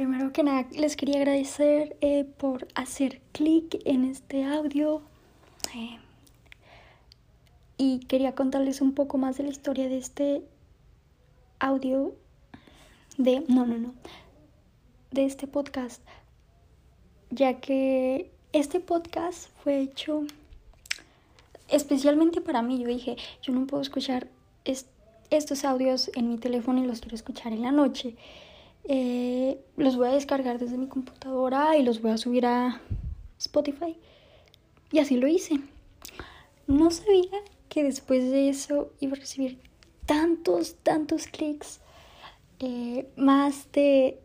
Primero que nada, les quería agradecer eh, por hacer clic en este audio. Eh, y quería contarles un poco más de la historia de este audio. De. No, no, no. De este podcast. Ya que este podcast fue hecho especialmente para mí. Yo dije, yo no puedo escuchar estos audios en mi teléfono y los quiero escuchar en la noche. Eh, los voy a descargar desde mi computadora y los voy a subir a Spotify. Y así lo hice. No sabía que después de eso iba a recibir tantos, tantos clics. Eh, más de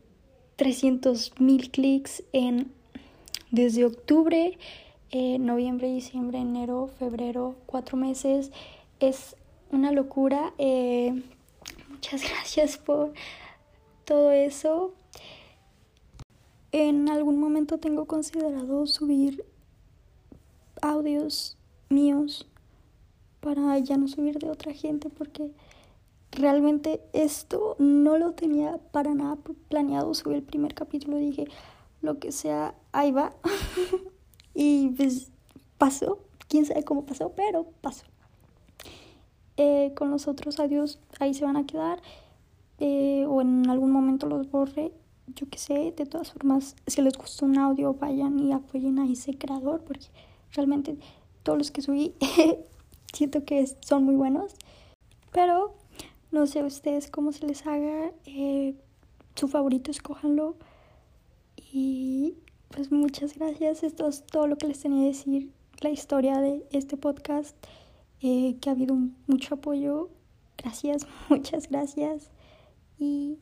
300 mil clics en desde octubre, eh, noviembre, diciembre, enero, febrero, cuatro meses. Es una locura. muchas gracias por todo eso. En algún momento tengo considerado subir audios míos para ya no subir de otra gente porque realmente esto no lo tenía para nada planeado. Subir el primer capítulo dije lo que sea ahí va y pues pasó. Quién sabe cómo pasó pero pasó. Eh, con los otros audios ahí se van a quedar eh, o en algún momento los borre. Yo que sé, de todas formas, si les gustó un audio, vayan y apoyen a ese creador, porque realmente todos los que subí siento que son muy buenos. Pero no sé ustedes cómo se les haga. Eh, su favorito, escójanlo. Y pues muchas gracias. Esto es todo lo que les tenía que decir. La historia de este podcast. Eh, que ha habido mucho apoyo. Gracias, muchas gracias y